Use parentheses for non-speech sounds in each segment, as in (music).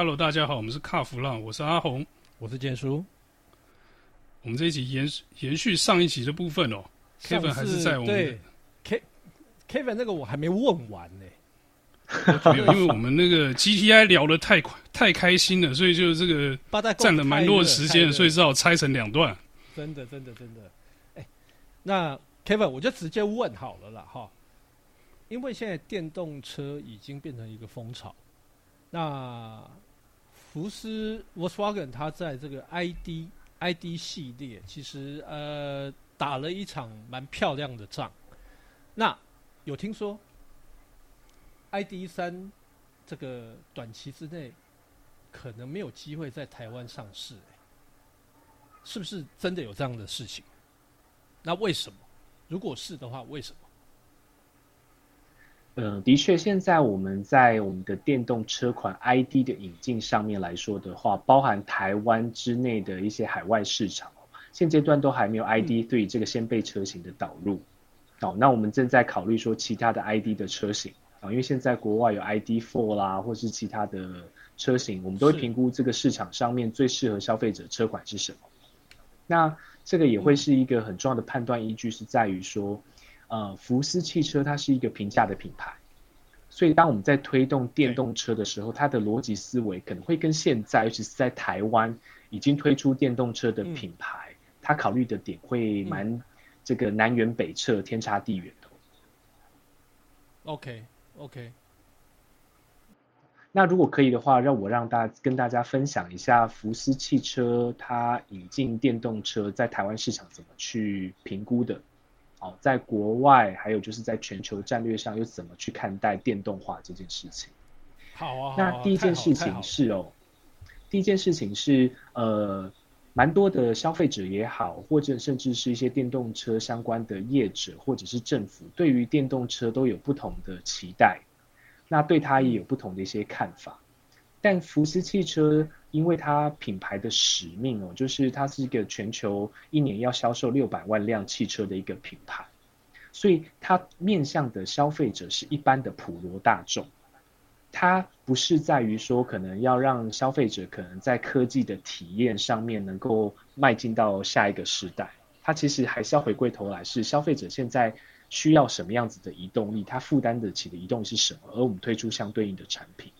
Hello，大家好，我们是卡弗浪，我是阿红，我是建叔。我们这一集延延续上一集的部分哦，Kevin 还是在我们对 K Kevin 那个我还没问完呢。没有，因为我们那个 (laughs) GTI 聊得太快太开心了，所以就这个占了蛮多的时间，所以只好拆成两段。真的，真的，真的。哎，那 Kevin 我就直接问好了啦，哈。因为现在电动车已经变成一个风潮，那福斯 Volkswagen 它在这个 ID ID 系列其实呃打了一场蛮漂亮的仗。那有听说 ID 三这个短期之内可能没有机会在台湾上市，是不是真的有这样的事情？那为什么？如果是的话，为什么？嗯，的确，现在我们在我们的电动车款 ID 的引进上面来说的话，包含台湾之内的一些海外市场，现阶段都还没有 ID.3 这个先辈车型的导入。好，那我们正在考虑说其他的 ID 的车型啊，因为现在国外有 ID Four 啦，或是其他的车型，我们都会评估这个市场上面最适合消费者车款是什么。那这个也会是一个很重要的判断依据，是在于说。呃，福斯汽车它是一个平价的品牌，所以当我们在推动电动车的时候，它的逻辑思维可能会跟现在，尤其是在台湾已经推出电动车的品牌，它考虑的点会蛮这个南辕北辙、天差地远的。OK OK，那如果可以的话，让我让大家跟大家分享一下福斯汽车它引进电动车在台湾市场怎么去评估的。好，在国外还有就是在全球战略上又怎么去看待电动化这件事情？好啊，那第一件事情是哦，第一件事情是呃，蛮多的消费者也好，或者甚至是一些电动车相关的业者或者是政府，对于电动车都有不同的期待，那对它也有不同的一些看法，但福斯汽车。因为它品牌的使命哦，就是它是一个全球一年要销售六百万辆汽车的一个品牌，所以它面向的消费者是一般的普罗大众。它不是在于说可能要让消费者可能在科技的体验上面能够迈进到下一个时代，它其实还是要回归头来是消费者现在需要什么样子的移动力，它负担得起的移动是什么，而我们推出相对应的产品。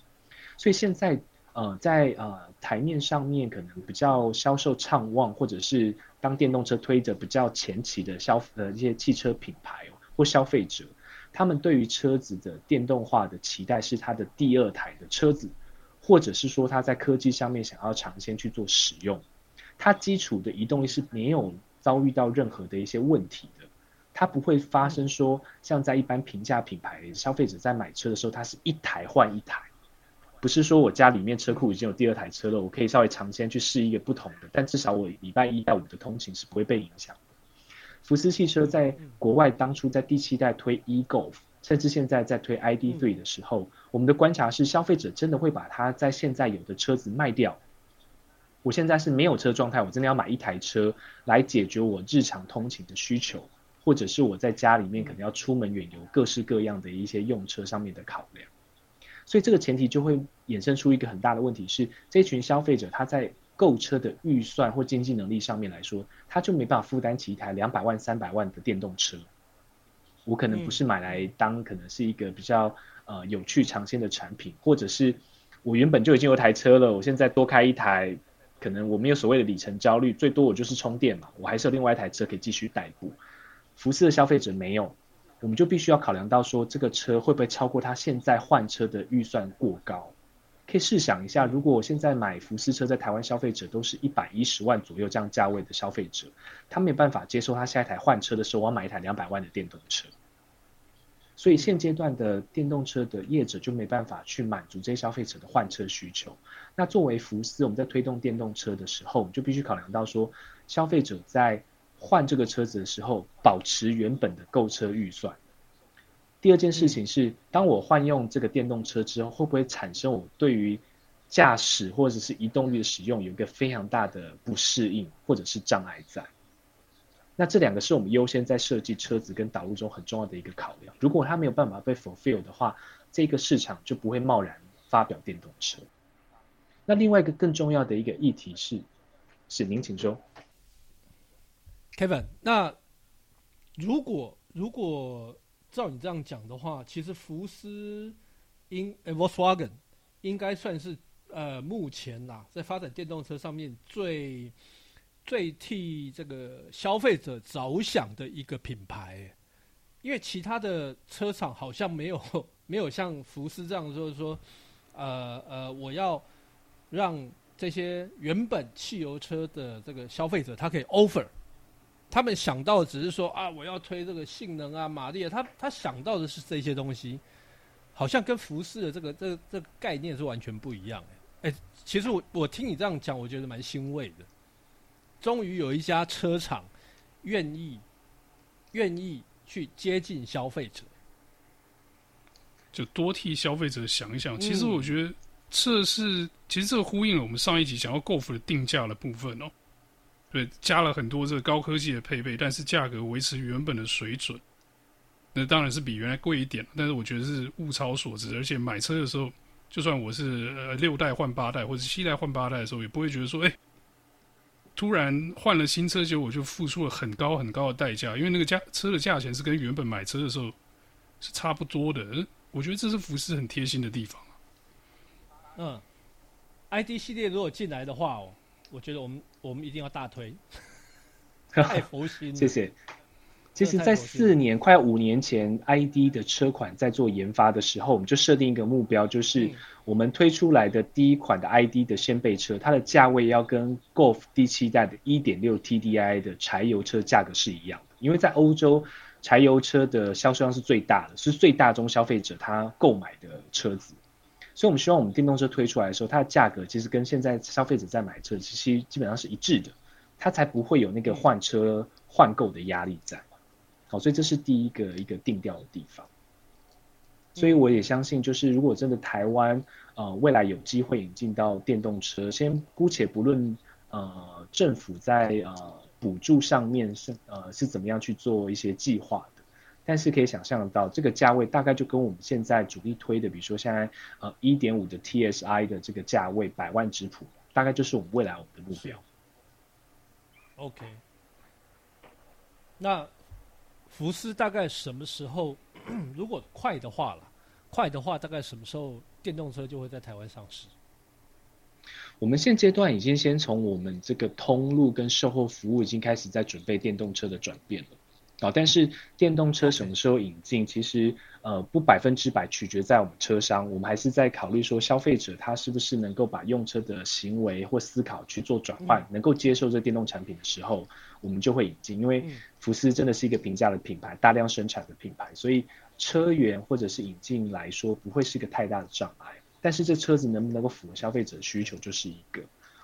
所以现在。呃，在呃台面上面可能比较销售畅旺，或者是当电动车推着比较前期的消呃一些汽车品牌或消费者，他们对于车子的电动化的期待是它的第二台的车子，或者是说他在科技上面想要尝鲜去做使用，它基础的移动力是没有遭遇到任何的一些问题的，它不会发生说像在一般平价品牌消费者在买车的时候，它是一台换一台。不是说我家里面车库已经有第二台车了，我可以稍微尝鲜去试一个不同的，但至少我礼拜一到五的通勤是不会被影响的。福斯汽车在国外当初在第七代推 e-Golf，甚至现在在推 ID. Three 的时候，我们的观察是消费者真的会把它在现在有的车子卖掉。我现在是没有车状态，我真的要买一台车来解决我日常通勤的需求，或者是我在家里面可能要出门远游，各式各样的一些用车上面的考量。所以这个前提就会衍生出一个很大的问题是，这群消费者他在购车的预算或经济能力上面来说，他就没办法负担起一台两百万、三百万的电动车。我可能不是买来当可能是一个比较呃有趣尝鲜的产品，或者是我原本就已经有台车了，我现在多开一台，可能我没有所谓的里程焦虑，最多我就是充电嘛，我还是有另外一台车可以继续代步。福斯的消费者没有。我们就必须要考量到说，这个车会不会超过他现在换车的预算过高？可以试想一下，如果我现在买福斯车，在台湾消费者都是一百一十万左右这样价位的消费者，他没有办法接受他下一台换车的时候，我要买一台两百万的电动车。所以现阶段的电动车的业者就没办法去满足这些消费者的换车需求。那作为福斯，我们在推动电动车的时候，我们就必须考量到说，消费者在换这个车子的时候，保持原本的购车预算。第二件事情是，当我换用这个电动车之后，会不会产生我对于驾驶或者是移动力的使用有一个非常大的不适应或者是障碍在？那这两个是我们优先在设计车子跟导入中很重要的一个考量。如果它没有办法被 fulfill 的话，这个市场就不会贸然发表电动车。那另外一个更重要的一个议题是，是您请说，Kevin。那如果如果照你这样讲的话，其实福斯应呃 Volkswagen 应该算是呃目前呐在发展电动车上面最最替这个消费者着想的一个品牌，因为其他的车厂好像没有 (laughs) 没有像福斯这样，就是说，呃呃，我要让这些原本汽油车的这个消费者，他可以 offer，他们想到的只是说啊，我要推这个性能啊，马力啊，他他想到的是这些东西，好像跟服饰的这个这个、这个概念是完全不一样的。哎，其实我我听你这样讲，我觉得蛮欣慰的。终于有一家车厂愿意愿意去接近消费者，就多替消费者想一想。其实我觉得这是，其实这个呼应了我们上一集讲到 Golf 的定价的部分哦。对，加了很多这个高科技的配备，但是价格维持原本的水准。那当然是比原来贵一点，但是我觉得是物超所值。而且买车的时候，就算我是呃六代换八代，或者七代换八代的时候，也不会觉得说，哎。突然换了新车，结果我就付出了很高很高的代价，因为那个价车的价钱是跟原本买车的时候是差不多的。我觉得这是福斯很贴心的地方。嗯，ID 系列如果进来的话哦，我觉得我们我们一定要大推，(laughs) 太佛心了。谢谢。其实，在四年快五年前，ID 的车款在做研发的时候，我们就设定一个目标，就是我们推出来的第一款的 ID 的掀背车，它的价位要跟 Golf 第七代的1.6 TDI 的柴油车价格是一样的。因为在欧洲，柴油车的销售量是最大的，是最大宗消费者他购买的车子，所以我们希望我们电动车推出来的时候，它的价格其实跟现在消费者在买车其实基本上是一致的，它才不会有那个换车换购的压力在。好，所以这是第一个一个定调的地方。所以我也相信，就是如果真的台湾呃未来有机会引进到电动车，先姑且不论呃政府在呃补助上面是呃是怎么样去做一些计划的，但是可以想象到这个价位大概就跟我们现在主力推的，比如说现在呃一点五的 TSI 的这个价位百万质谱，大概就是我们未来我们的目标。OK，那。福斯大概什么时候？(clears throat) 如果快的话了，快的话大概什么时候电动车就会在台湾上市？我们现阶段已经先从我们这个通路跟售后服务已经开始在准备电动车的转变了。啊，但是电动车什么时候引进，其实呃不百分之百取决在我们车商，我们还是在考虑说消费者他是不是能够把用车的行为或思考去做转换，能够接受这电动产品的时候，我们就会引进。因为福斯真的是一个平价的品牌，大量生产的品牌，所以车源或者是引进来说不会是一个太大的障碍。但是这车子能不能够符合消费者的需求，就是一个。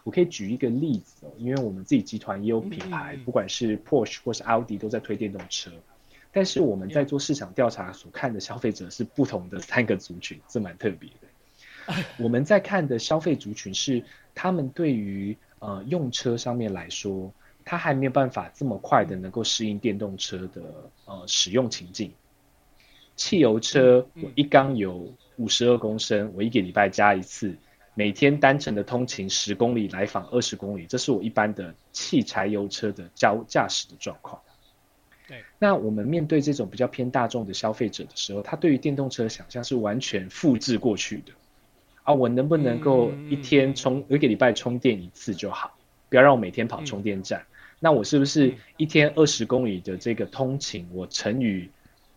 我可以举一个例子哦，因为我们自己集团也有品牌，不管是 Porsche 或是奥迪都在推电动车，但是我们在做市场调查所看的消费者是不同的三个族群，这蛮特别的。(laughs) 我们在看的消费族群是他们对于呃用车上面来说，他还没有办法这么快的能够适应电动车的呃使用情境。汽油车我一缸有五十二公升，我一个礼拜加一次。每天单程的通勤十公里，来访二十公里，这是我一般的汽柴油车的驾驾驶的状况。对，那我们面对这种比较偏大众的消费者的时候，他对于电动车想象是完全复制过去的。啊，我能不能够一天充一个礼拜充电一次就好，不要让我每天跑充电站。嗯、那我是不是一天二十公里的这个通勤，我乘以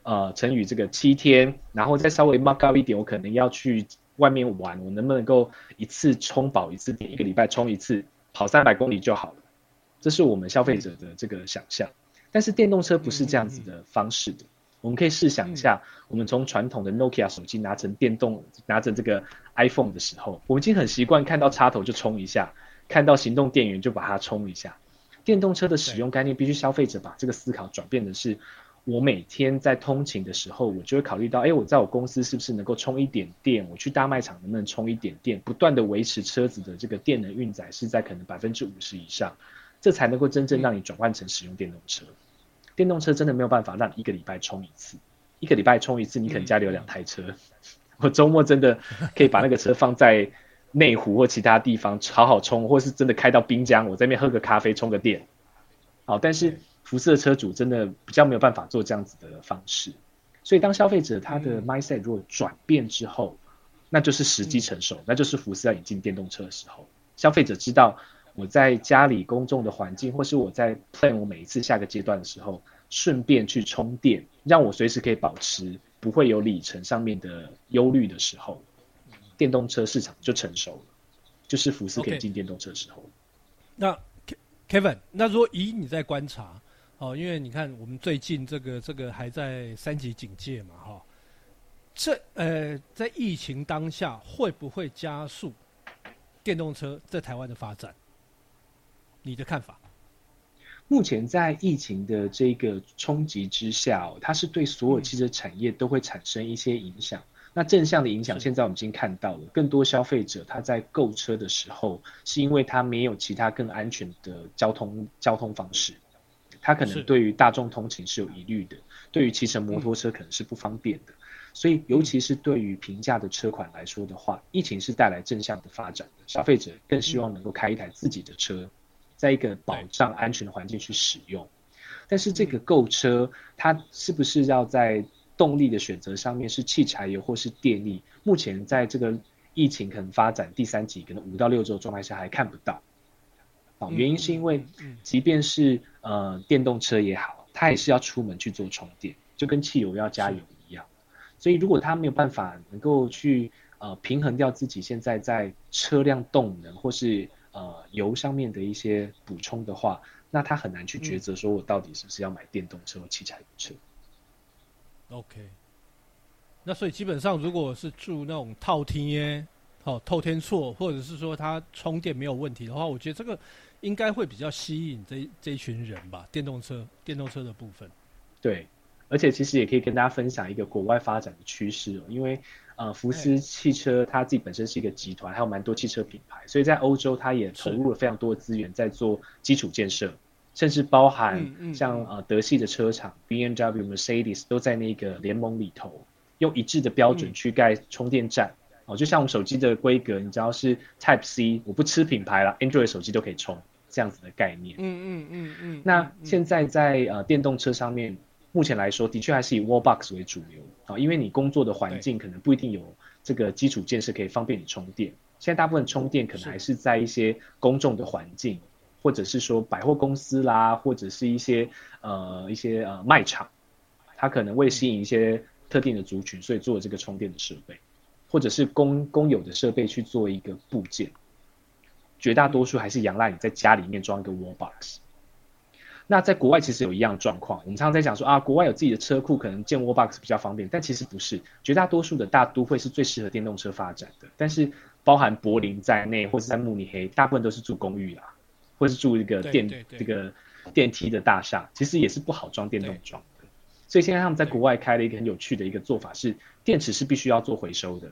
呃乘以这个七天，然后再稍微 mark up 一点，我可能要去。外面玩，我能不能够一次充饱一次电，一个礼拜充一次，跑三百公里就好了？这是我们消费者的这个想象。但是电动车不是这样子的方式的。我们可以试想一下，我们从传统的 Nokia 手机拿成电动，拿着这个 iPhone 的时候，我们已经很习惯看到插头就充一下，看到行动电源就把它充一下。电动车的使用概念，必须消费者把这个思考转变的是。我每天在通勤的时候，我就会考虑到，哎，我在我公司是不是能够充一点电？我去大卖场能不能充一点电？不断的维持车子的这个电能运载是在可能百分之五十以上，这才能够真正让你转换成使用电动车。电动车真的没有办法让你一个礼拜充一次，一个礼拜充一次，你可能家里有两台车。(laughs) 我周末真的可以把那个车放在内湖或其他地方好好充，或是真的开到滨江，我在那边喝个咖啡充个电。好，但是福斯的车主真的比较没有办法做这样子的方式，所以当消费者他的 mindset 如果转变之后，那就是时机成熟，那就是福斯要引进电动车的时候，消费者知道我在家里公众的环境，或是我在 plan 我每一次下个阶段的时候，顺便去充电，让我随时可以保持不会有里程上面的忧虑的时候。电动车市场就成熟了，就是福斯可以进电动车的时候。Okay. 那 Kevin，那如果以你在观察，哦，因为你看我们最近这个这个还在三级警戒嘛，哈、哦，这呃在疫情当下会不会加速电动车在台湾的发展？你的看法？目前在疫情的这个冲击之下，哦，它是对所有汽车产业都会产生一些影响。嗯那正向的影响，现在我们已经看到了，更多消费者他在购车的时候，是因为他没有其他更安全的交通交通方式，他可能对于大众通勤是有疑虑的，对于骑乘摩托车可能是不方便的，所以尤其是对于平价的车款来说的话，疫情是带来正向的发展的，消费者更希望能够开一台自己的车，在一个保障安全的环境去使用，但是这个购车，它是不是要在动力的选择上面是汽柴油或是电力，目前在这个疫情可能发展第三级，可能五到六周状态下还看不到。好，原因是因为，即便是呃电动车也好，它也是要出门去做充电，就跟汽油要加油一样。所以如果它没有办法能够去呃平衡掉自己现在在车辆动能或是呃油上面的一些补充的话，那它很难去抉择说我到底是不是要买电动车或汽柴油车。OK，那所以基本上，如果是住那种透天，哦透天厝，或者是说它充电没有问题的话，我觉得这个应该会比较吸引这这一群人吧。电动车，电动车的部分。对，而且其实也可以跟大家分享一个国外发展的趋势哦，因为呃福斯汽车它自己本身是一个集团，还有蛮多汽车品牌，所以在欧洲它也投入了非常多的资源在做基础建设。甚至包含像呃德系的车厂，BMW、Mercedes 都在那个联盟里头，用一致的标准去盖充电站。哦，就像我们手机的规格，你只要是 Type C，我不吃品牌了，Android 手机都可以充，这样子的概念。嗯嗯嗯嗯。那现在在呃电动车上面，目前来说的确还是以 Wallbox 为主流啊，因为你工作的环境可能不一定有这个基础建设可以方便你充电。现在大部分充电可能还是在一些公众的环境。或者是说百货公司啦，或者是一些呃一些呃卖场，它可能为吸引一些特定的族群，所以做了这个充电的设备，或者是公公有的设备去做一个部件。绝大多数还是仰赖你在家里面装一个 Wallbox。那在国外其实有一样状况，我们常常在讲说啊，国外有自己的车库，可能建 Wallbox 比较方便，但其实不是，绝大多数的大都会是最适合电动车发展的。但是包含柏林在内，或者在慕尼黑，大部分都是住公寓啦。或是住一个电这个电梯的大厦，其实也是不好装电动桩的。所以现在他们在国外开了一个很有趣的一个做法，是电池是必须要做回收的。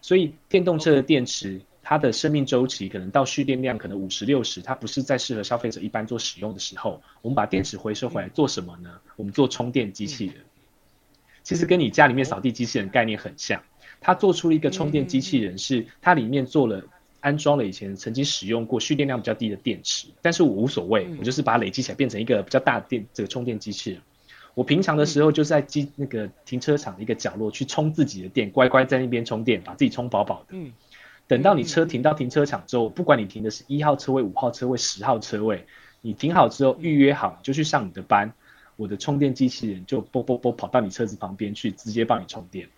所以电动车的电池，它的生命周期可能到蓄电量可能五十六十，它不是在适合消费者一般做使用的时候，我们把电池回收回来做什么呢？我们做充电机器人。其实跟你家里面扫地机器人概念很像，它做出了一个充电机器人，是它里面做了。安装了以前曾经使用过蓄电量比较低的电池，但是我无所谓，我就是把它累积起来变成一个比较大的电这个充电机器人。我平常的时候就是在机那个停车场的一个角落去充自己的电，乖乖在那边充电，把自己充饱饱的。等到你车停到停车场之后，不管你停的是一号车位、五号车位、十号车位，你停好之后预约好就去上你的班，我的充电机器人就啵啵啵跑到你车子旁边去，直接帮你充电。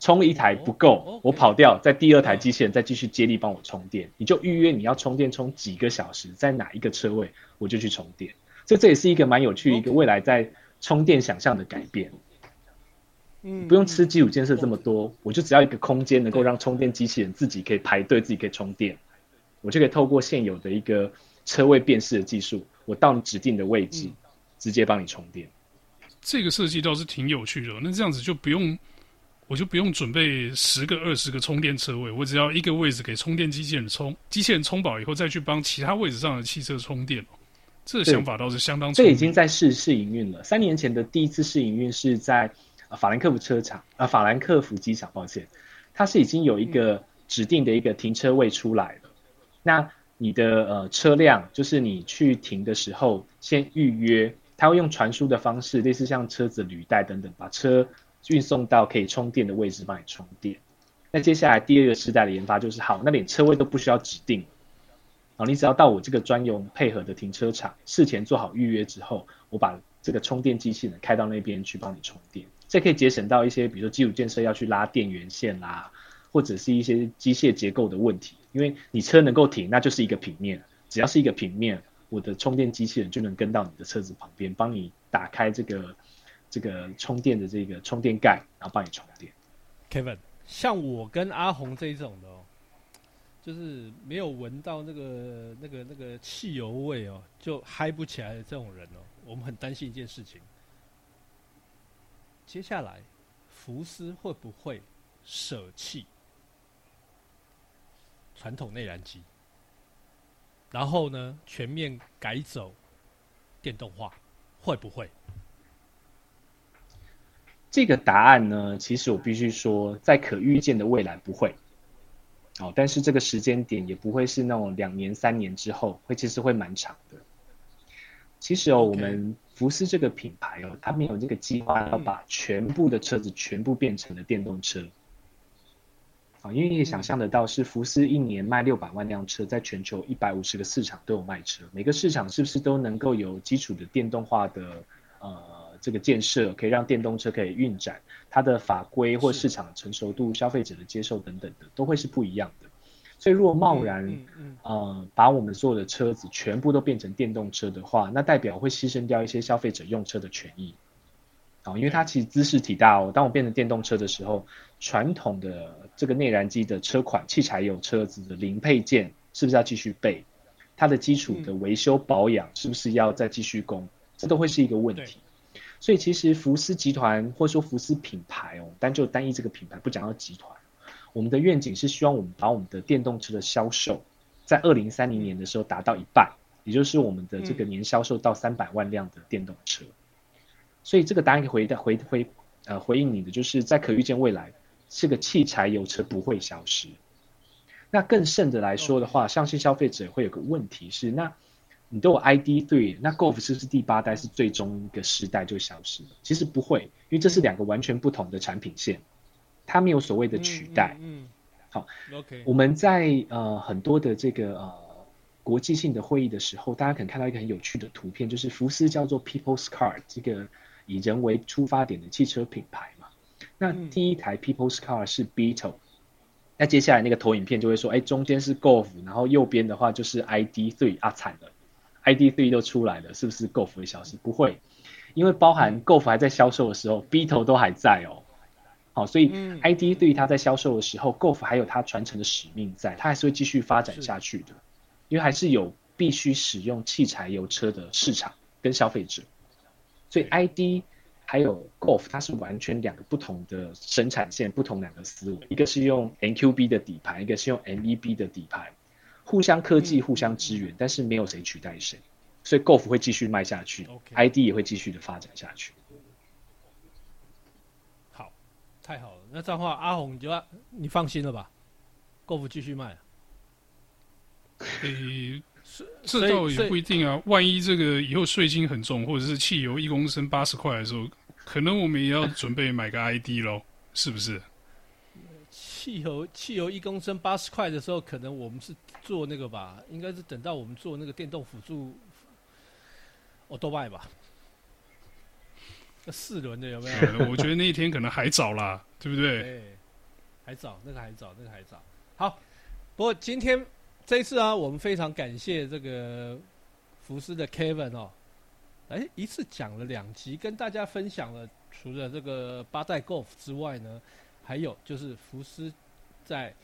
充一台不够，我跑掉，在第二台机器人再继续接力帮我充电。你就预约你要充电充几个小时，在哪一个车位，我就去充电。所以这也是一个蛮有趣的一个未来在充电想象的改变。嗯，不用吃基础建设这么多，我就只要一个空间能够让充电机器人自己可以排队，自己可以充电，我就可以透过现有的一个车位辨识的技术，我到你指定的位置，直接帮你充电。这个设计倒是挺有趣的，那这样子就不用。我就不用准备十个、二十个充电车位，我只要一个位置给充电机器人充，机器人充饱以后再去帮其他位置上的汽车充电。这个想法倒是相当。这已经在试试营运了。三年前的第一次试营运是在法兰克福车厂啊，法兰克福机场，抱歉，它是已经有一个指定的一个停车位出来了，那你的呃车辆就是你去停的时候先预约，它会用传输的方式，类似像车子履带等等，把车运送到可以充电的位置帮你充电。那接下来第二个时代的研发就是好，那连车位都不需要指定，好，你只要到我这个专用配合的停车场，事前做好预约之后，我把这个充电机器呢开到那边去帮你充电，这可以节省到一些比如说基础建设要去拉电源线啦。或者是一些机械结构的问题，因为你车能够停，那就是一个平面，只要是一个平面，我的充电机器人就能跟到你的车子旁边，帮你打开这个这个充电的这个充电盖，然后帮你充电。Kevin，像我跟阿红这一种的，就是没有闻到那个那个那个汽油味哦，就嗨不起来的这种人哦，我们很担心一件事情，接下来福斯会不会舍弃？传统内燃机，然后呢，全面改走电动化，会不会？这个答案呢，其实我必须说，在可预见的未来不会。哦，但是这个时间点也不会是那种两年、三年之后，会其实会蛮长的。其实哦.我们福斯这个品牌哦，它没有这个计划要把全部的车子全部变成了电动车。啊，因为你也想象得到，是福斯一年卖六百万辆车，在全球一百五十个市场都有卖车，每个市场是不是都能够有基础的电动化的呃这个建设，可以让电动车可以运转，它的法规或市场成熟度、消费者的接受等等的，都会是不一样的。所以，如果贸然呃把我们所有的车子全部都变成电动车的话，那代表会牺牲掉一些消费者用车的权益。啊，因为它其实姿势体大哦。当我变成电动车的时候，传统的这个内燃机的车款、汽柴油车子的零配件是不是要继续备？它的基础的维修保养是不是要再继续供？这都会是一个问题。所以其实福斯集团或者说福斯品牌哦，单就单一这个品牌，不讲到集团，我们的愿景是希望我们把我们的电动车的销售，在二零三零年的时候达到一半，也就是我们的这个年销售到三百万辆的电动车。所以这个答案可以回答回回呃回应你的，就是在可预见未来，这个汽柴油车不会消失。那更甚的来说的话，相信消费者会有个问题是，那你都有 ID.3，那 Golf 是不是第八代是最终一个时代就消失了？其实不会，因为这是两个完全不同的产品线，它没有所谓的取代。嗯，嗯，好，OK。我们在呃很多的这个呃国际性的会议的时候，大家可能看到一个很有趣的图片，就是福斯叫做 People's Car 这个。以人为出发点的汽车品牌嘛，那第一台 People's Car 是 Beetle，那接下来那个投影片就会说，哎，中间是 Golf，然后右边的话就是 ID.3 啊，惨了，ID.3 都出来了，是不是 Golf 会消失？不会，因为包含 Golf 还在销售的时候，Beetle 都还在哦。好，所以 ID 对于它在销售的时候，Golf 还有它传承的使命在，它还是会继续发展下去的，因为还是有必须使用汽柴油车的市场跟消费者。所以 ID 还有 Golf，它是完全两个不同的生产线，不同两个思维，一个是用 NQB 的底盘，一个是用 MEB 的底盘，互相科技、互相支援，但是没有谁取代谁，所以 Golf 会继续卖下去，ID 也会继续的发展下去。好，太好了，那这样的话，阿红你就要你放心了吧？Golf 继续卖。欸这倒也不一定啊，万一这个以后税金很重，或者是汽油一公升八十块的时候，可能我们也要准备买个 ID 喽，是不是？汽油汽油一公升八十块的时候，可能我们是做那个吧，应该是等到我们做那个电动辅助，哦，都卖吧，那四轮的有没有？我觉得那一天可能还早啦，(laughs) 对不对？对，还早，那个还早，那个还早。好，不过今天。这一次啊，我们非常感谢这个福斯的 Kevin 哦，哎，一次讲了两集，跟大家分享了除了这个八代 Golf 之外呢，还有就是福斯在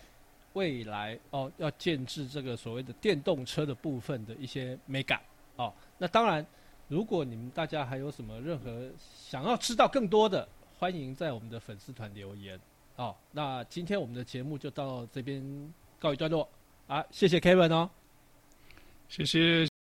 未来哦要建置这个所谓的电动车的部分的一些美感哦。那当然，如果你们大家还有什么任何想要知道更多的，欢迎在我们的粉丝团留言哦。那今天我们的节目就到这边告一段落。啊，谢谢 Kevin 哦，谢谢。